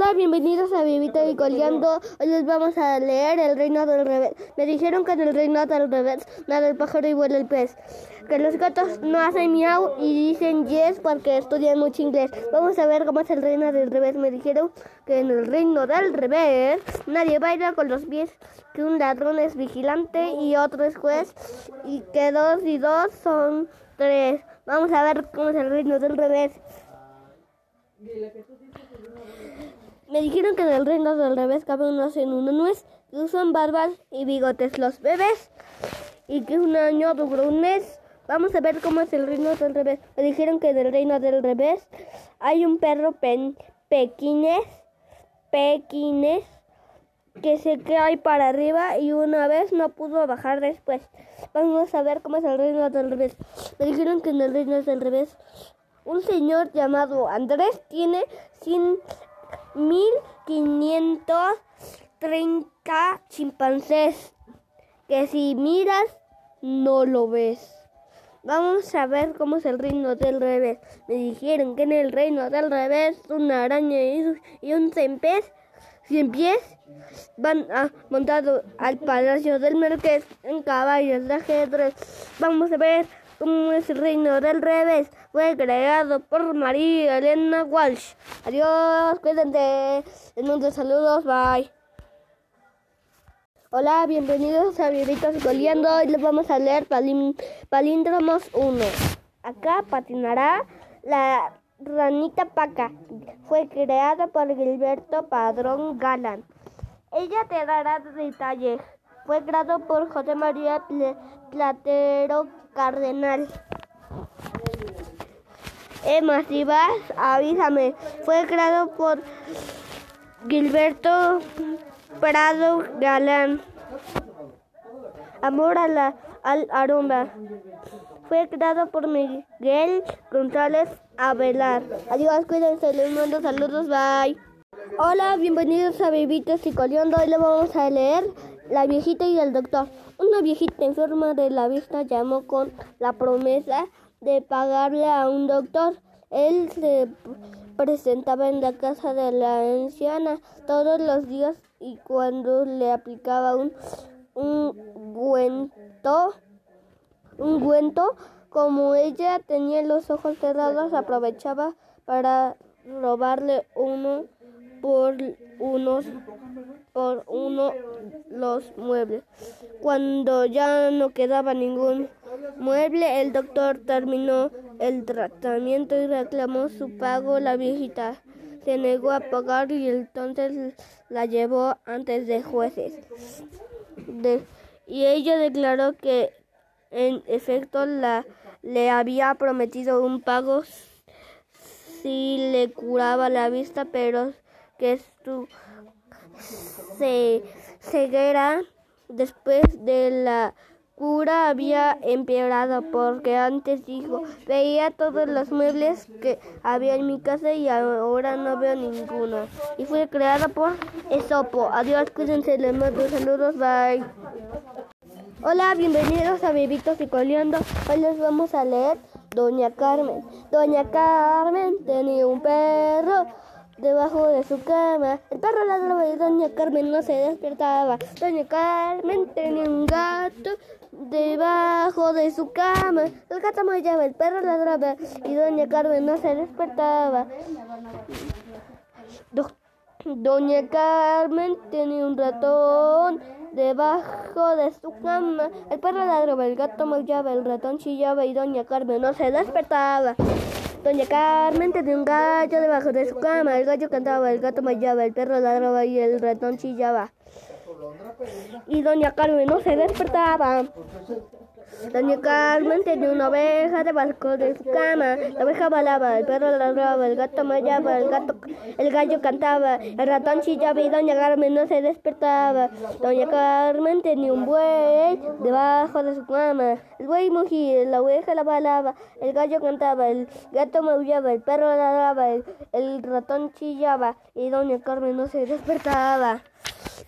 Hola, bienvenidos a Vivita y Coleando. Hoy les vamos a leer El Reino del Revés. Me dijeron que en el Reino del Revés nada el pájaro y vuela el pez. Que los gatos no hacen miau y dicen yes porque estudian mucho inglés. Vamos a ver cómo es el Reino del Revés. Me dijeron que en el Reino del Revés nadie baila con los pies, que un ladrón es vigilante y otro es juez y que dos y dos son tres. Vamos a ver cómo es el Reino del Revés. Me dijeron que en el reino del revés cabe unos en una nuez, que usan barbas y bigotes los bebés, y que un año duró un mes. Vamos a ver cómo es el reino del revés. Me dijeron que en el reino del revés hay un perro pen, pequines, pequines, que se cae para arriba y una vez no pudo bajar después. Vamos a ver cómo es el reino del revés. Me dijeron que en el reino del revés un señor llamado Andrés tiene 100 1530 chimpancés que si miras no lo ves. Vamos a ver cómo es el reino del revés. Me dijeron que en el reino del revés una araña y un cien pies, cien pies van a, montado al palacio del merqués en caballos de ajedrez. Vamos a ver cómo es el reino del revés. Fue creado por María Elena Walsh. Adiós, cuídense. En muchos saludos, bye. Hola, bienvenidos a Vivitos y Coliendo. Hoy les vamos a leer Palíndromos 1. Acá patinará la ranita Paca. Fue creada por Gilberto Padrón Galán. Ella te dará detalles. Fue creado por José María Platero Cardenal. Emma, si vas, avísame. Fue creado por Gilberto Prado Galán. Amor a la, al aroma. Fue creado por Miguel González Avelar. Adiós, cuídense, les mando saludos, bye. Hola, bienvenidos a Bebitos y Coliando. Hoy le vamos a leer La viejita y el doctor. Una viejita enferma de la vista llamó con la promesa de pagarle a un doctor. Él se presentaba en la casa de la anciana todos los días y cuando le aplicaba un ungüento, ungüento, como ella tenía los ojos cerrados, aprovechaba para robarle uno por unos por uno los muebles. Cuando ya no quedaba ningún mueble, el doctor terminó el tratamiento y reclamó su pago. La viejita se negó a pagar y entonces la llevó antes de jueces. y ella declaró que en efecto la, le había prometido un pago si le curaba la vista, pero que su ceguera. Después de la cura había empeorado porque antes dijo veía todos los muebles que había en mi casa y ahora no veo ninguno. Y fue creada por Esopo. Adiós cuídense les mando saludos bye. Hola bienvenidos a Bebitos y Coleando. Hoy les vamos a leer Doña Carmen. Doña Carmen tenía un perro debajo de su cama. El perro ladraba y doña Carmen no se despertaba. Doña Carmen tenía un gato debajo de su cama. El gato maullaba, el perro ladraba y doña Carmen no se despertaba. doña Carmen tenía un ratón debajo de su cama. El perro ladraba, el gato maullaba, el ratón chillaba y doña Carmen no se despertaba. Doña Carmen tenía un gallo debajo de su cama. El gallo cantaba, el gato maullaba, el perro ladraba y el ratón chillaba. Y doña Carmen no se despertaba. Doña Carmen tenía una oveja debajo de su cama. La oveja balaba, el perro ladraba, el gato maullaba, el gato, el gallo cantaba, el ratón chillaba y Doña Carmen no se despertaba. Doña Carmen tenía un buey debajo de su cama. El buey mugía, la oveja la balaba, el gallo cantaba, el gato maullaba, el perro ladraba, el, el ratón chillaba y Doña Carmen no se despertaba.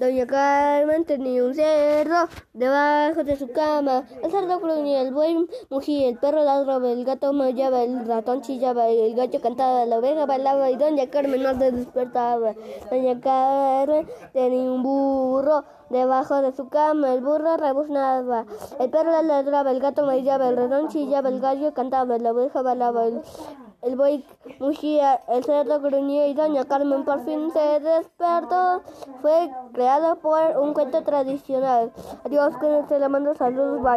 Doña Carmen tenía un cerdo debajo de su cama. El cerdo gruñía, el buey mugía, el perro ladraba, el gato maullaba, el ratón chillaba, el gallo cantaba, la oveja bailaba y Doña Carmen no se despertaba. Doña Carmen tenía un burro debajo de su cama. El burro rebuznaba, el perro ladraba, el gato maullaba, el ratón chillaba, el gallo cantaba, la oveja bailaba, el buey mugía, el cerdo gruñía y doña Carmen por fin se despertó. Fue creado por un cuento tradicional. Adiós, que se le mando saludos. Bye.